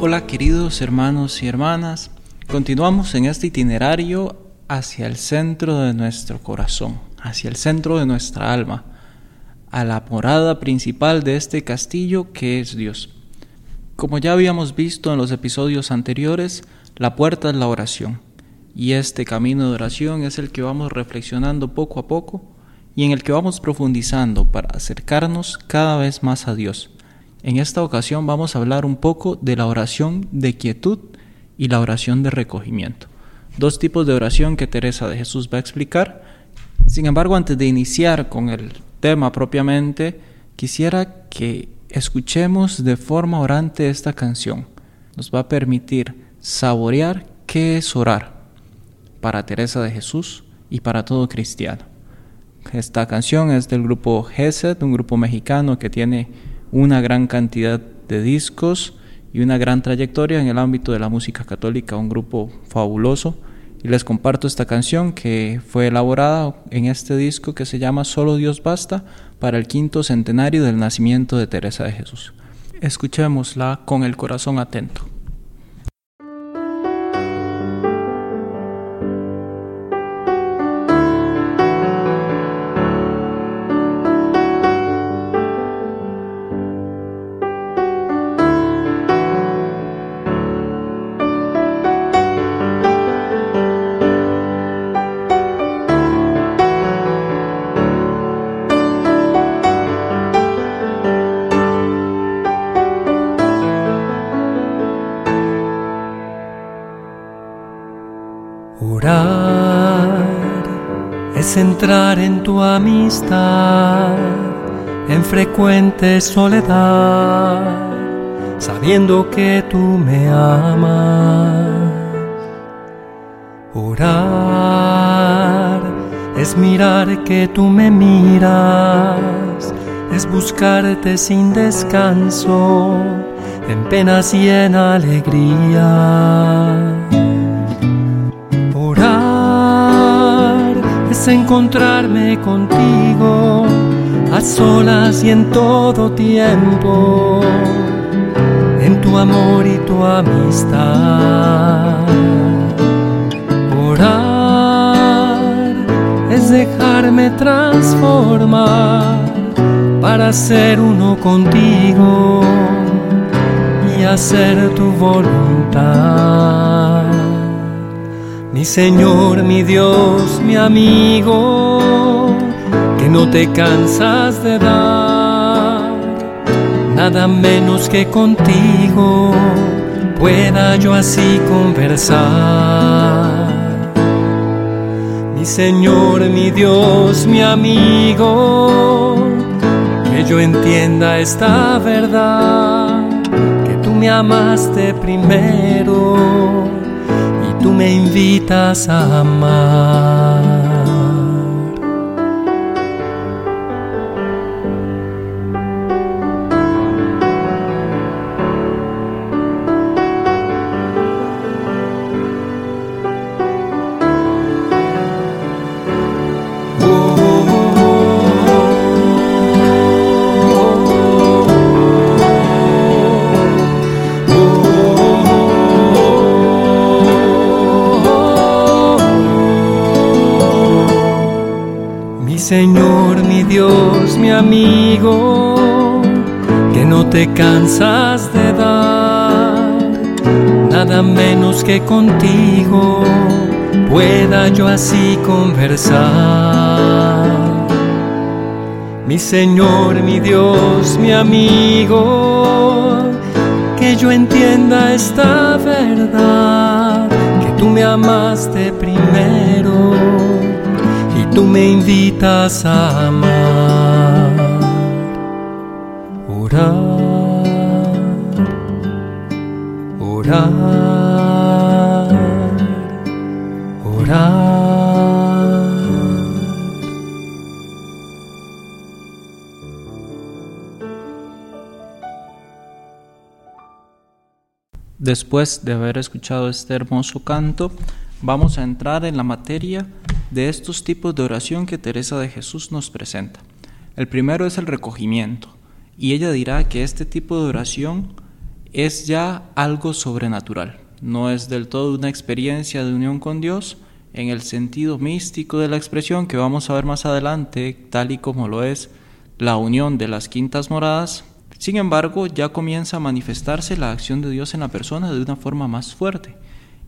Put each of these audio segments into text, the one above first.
Hola queridos hermanos y hermanas. Continuamos en este itinerario hacia el centro de nuestro corazón, hacia el centro de nuestra alma, a la morada principal de este castillo que es Dios. Como ya habíamos visto en los episodios anteriores, la puerta es la oración, y este camino de oración es el que vamos reflexionando poco a poco y en el que vamos profundizando para acercarnos cada vez más a Dios. En esta ocasión vamos a hablar un poco de la oración de quietud y la oración de recogimiento dos tipos de oración que Teresa de Jesús va a explicar. Sin embargo, antes de iniciar con el tema propiamente, quisiera que escuchemos de forma orante esta canción. Nos va a permitir saborear qué es orar para Teresa de Jesús y para todo cristiano. Esta canción es del grupo Gesed, un grupo mexicano que tiene una gran cantidad de discos y una gran trayectoria en el ámbito de la música católica, un grupo fabuloso y les comparto esta canción que fue elaborada en este disco que se llama Solo Dios Basta para el quinto centenario del nacimiento de Teresa de Jesús. Escuchémosla con el corazón atento. Es entrar en tu amistad, en frecuente soledad, sabiendo que tú me amas. Orar es mirar que tú me miras, es buscarte sin descanso, en penas y en encontrarme contigo a solas y en todo tiempo, en tu amor y tu amistad. Orar es dejarme transformar para ser uno contigo y hacer tu voluntad. Mi Señor, mi Dios, mi amigo, que no te cansas de dar, nada menos que contigo pueda yo así conversar. Mi Señor, mi Dios, mi amigo, que yo entienda esta verdad, que tú me amaste primero tú me invitas a amar. Señor, mi Dios, mi amigo, que no te cansas de dar, nada menos que contigo pueda yo así conversar. Mi Señor, mi Dios, mi amigo, que yo entienda esta verdad, que tú me amaste primero tú me invitas a amar. Orar, orar, orar. Después de haber escuchado este hermoso canto, vamos a entrar en la materia de estos tipos de oración que Teresa de Jesús nos presenta. El primero es el recogimiento, y ella dirá que este tipo de oración es ya algo sobrenatural, no es del todo una experiencia de unión con Dios en el sentido místico de la expresión que vamos a ver más adelante, tal y como lo es la unión de las quintas moradas, sin embargo, ya comienza a manifestarse la acción de Dios en la persona de una forma más fuerte.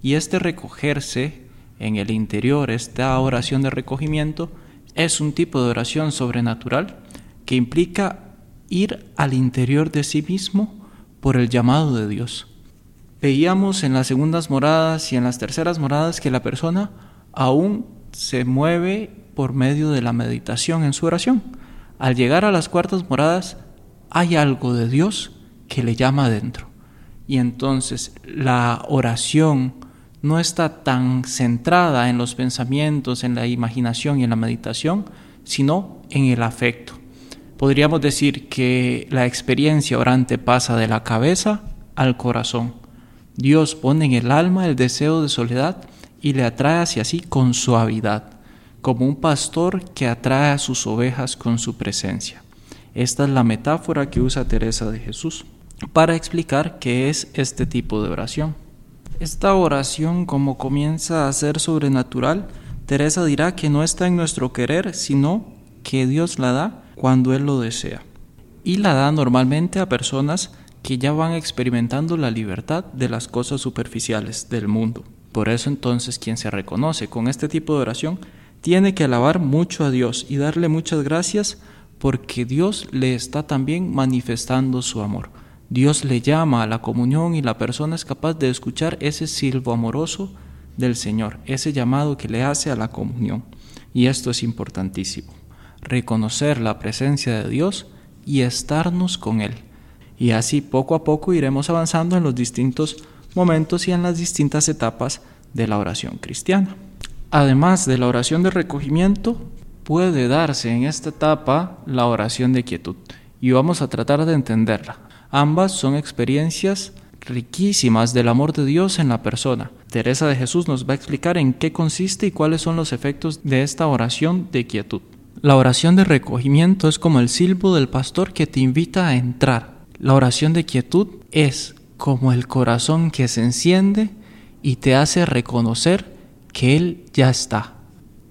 Y este recogerse en el interior, esta oración de recogimiento, es un tipo de oración sobrenatural que implica ir al interior de sí mismo por el llamado de Dios. Veíamos en las segundas moradas y en las terceras moradas que la persona aún se mueve por medio de la meditación en su oración. Al llegar a las cuartas moradas, hay algo de Dios que le llama adentro. Y entonces la oración no está tan centrada en los pensamientos, en la imaginación y en la meditación, sino en el afecto. Podríamos decir que la experiencia orante pasa de la cabeza al corazón. Dios pone en el alma el deseo de soledad y le atrae hacia sí con suavidad, como un pastor que atrae a sus ovejas con su presencia. Esta es la metáfora que usa Teresa de Jesús para explicar qué es este tipo de oración. Esta oración, como comienza a ser sobrenatural, Teresa dirá que no está en nuestro querer, sino que Dios la da cuando Él lo desea. Y la da normalmente a personas que ya van experimentando la libertad de las cosas superficiales del mundo. Por eso entonces quien se reconoce con este tipo de oración tiene que alabar mucho a Dios y darle muchas gracias porque Dios le está también manifestando su amor. Dios le llama a la comunión y la persona es capaz de escuchar ese silbo amoroso del Señor, ese llamado que le hace a la comunión. Y esto es importantísimo, reconocer la presencia de Dios y estarnos con Él. Y así poco a poco iremos avanzando en los distintos momentos y en las distintas etapas de la oración cristiana. Además de la oración de recogimiento, puede darse en esta etapa la oración de quietud y vamos a tratar de entenderla. Ambas son experiencias riquísimas del amor de Dios en la persona. Teresa de Jesús nos va a explicar en qué consiste y cuáles son los efectos de esta oración de quietud. La oración de recogimiento es como el silbo del pastor que te invita a entrar. La oración de quietud es como el corazón que se enciende y te hace reconocer que Él ya está,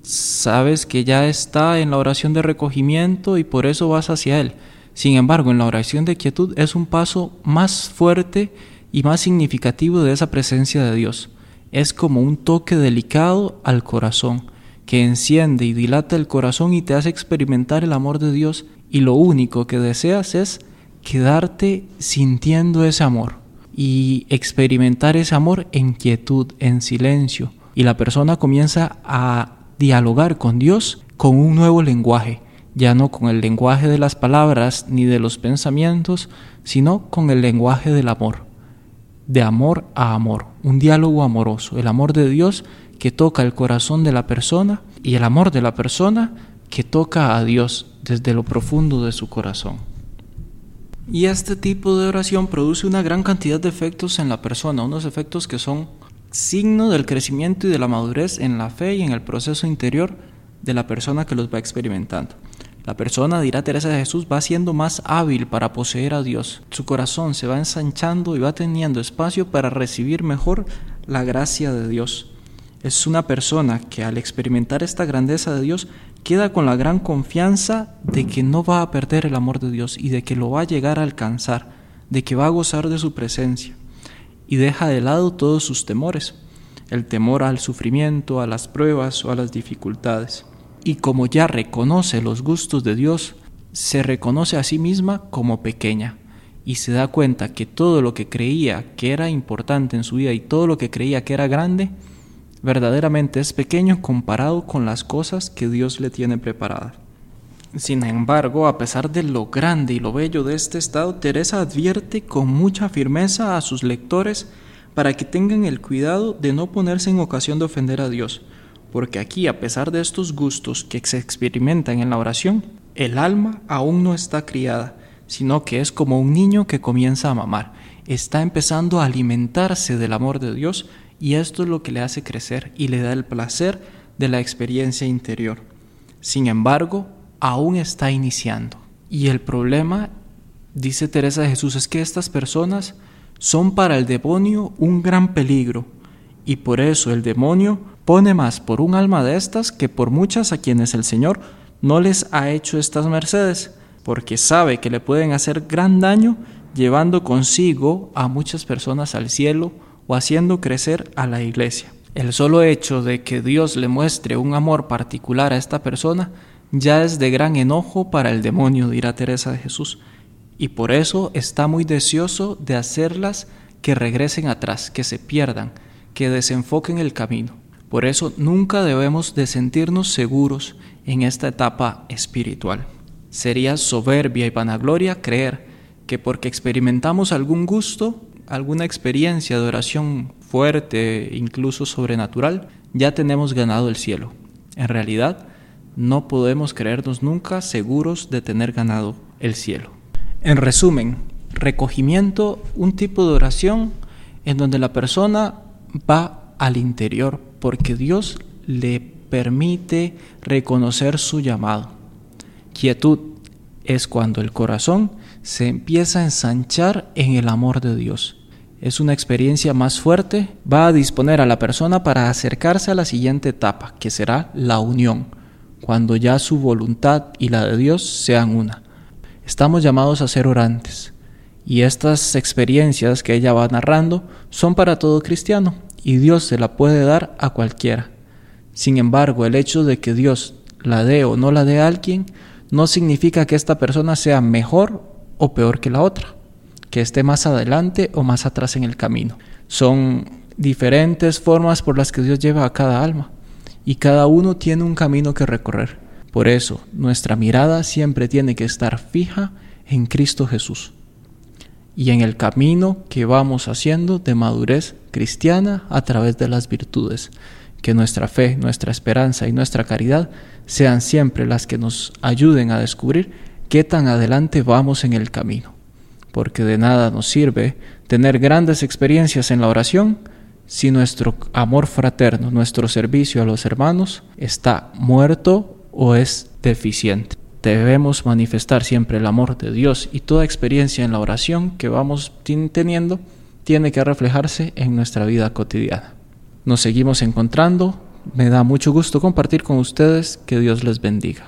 sabes que ya está en la oración de recogimiento y por eso vas hacia Él. Sin embargo, en la oración de quietud es un paso más fuerte y más significativo de esa presencia de Dios. Es como un toque delicado al corazón, que enciende y dilata el corazón y te hace experimentar el amor de Dios y lo único que deseas es quedarte sintiendo ese amor y experimentar ese amor en quietud, en silencio. Y la persona comienza a dialogar con Dios con un nuevo lenguaje, ya no con el lenguaje de las palabras ni de los pensamientos, sino con el lenguaje del amor, de amor a amor, un diálogo amoroso, el amor de Dios que toca el corazón de la persona y el amor de la persona que toca a Dios desde lo profundo de su corazón. Y este tipo de oración produce una gran cantidad de efectos en la persona, unos efectos que son signo del crecimiento y de la madurez en la fe y en el proceso interior de la persona que los va experimentando. La persona, dirá Teresa de Jesús, va siendo más hábil para poseer a Dios. Su corazón se va ensanchando y va teniendo espacio para recibir mejor la gracia de Dios. Es una persona que al experimentar esta grandeza de Dios queda con la gran confianza de que no va a perder el amor de Dios y de que lo va a llegar a alcanzar, de que va a gozar de su presencia y deja de lado todos sus temores, el temor al sufrimiento, a las pruebas o a las dificultades. Y como ya reconoce los gustos de Dios, se reconoce a sí misma como pequeña y se da cuenta que todo lo que creía que era importante en su vida y todo lo que creía que era grande, verdaderamente es pequeño comparado con las cosas que Dios le tiene preparadas. Sin embargo, a pesar de lo grande y lo bello de este estado, Teresa advierte con mucha firmeza a sus lectores para que tengan el cuidado de no ponerse en ocasión de ofender a Dios, porque aquí, a pesar de estos gustos que se experimentan en la oración, el alma aún no está criada, sino que es como un niño que comienza a mamar, está empezando a alimentarse del amor de Dios y esto es lo que le hace crecer y le da el placer de la experiencia interior. Sin embargo, aún está iniciando. Y el problema, dice Teresa de Jesús, es que estas personas son para el demonio un gran peligro y por eso el demonio pone más por un alma de estas que por muchas a quienes el Señor no les ha hecho estas mercedes, porque sabe que le pueden hacer gran daño llevando consigo a muchas personas al cielo o haciendo crecer a la iglesia. El solo hecho de que Dios le muestre un amor particular a esta persona ya es de gran enojo para el demonio, dirá Teresa de Jesús, y por eso está muy deseoso de hacerlas que regresen atrás, que se pierdan, que desenfoquen el camino. Por eso nunca debemos de sentirnos seguros en esta etapa espiritual. Sería soberbia y vanagloria creer que porque experimentamos algún gusto, alguna experiencia de oración fuerte, incluso sobrenatural, ya tenemos ganado el cielo. En realidad, no podemos creernos nunca seguros de tener ganado el cielo. En resumen, recogimiento, un tipo de oración en donde la persona va al interior porque Dios le permite reconocer su llamado. Quietud es cuando el corazón se empieza a ensanchar en el amor de Dios. Es una experiencia más fuerte, va a disponer a la persona para acercarse a la siguiente etapa, que será la unión cuando ya su voluntad y la de Dios sean una. Estamos llamados a ser orantes, y estas experiencias que ella va narrando son para todo cristiano, y Dios se la puede dar a cualquiera. Sin embargo, el hecho de que Dios la dé o no la dé a alguien no significa que esta persona sea mejor o peor que la otra, que esté más adelante o más atrás en el camino. Son diferentes formas por las que Dios lleva a cada alma y cada uno tiene un camino que recorrer. Por eso, nuestra mirada siempre tiene que estar fija en Cristo Jesús y en el camino que vamos haciendo de madurez cristiana a través de las virtudes. Que nuestra fe, nuestra esperanza y nuestra caridad sean siempre las que nos ayuden a descubrir qué tan adelante vamos en el camino. Porque de nada nos sirve tener grandes experiencias en la oración si nuestro amor fraterno, nuestro servicio a los hermanos está muerto o es deficiente. Debemos manifestar siempre el amor de Dios y toda experiencia en la oración que vamos teniendo tiene que reflejarse en nuestra vida cotidiana. Nos seguimos encontrando, me da mucho gusto compartir con ustedes, que Dios les bendiga.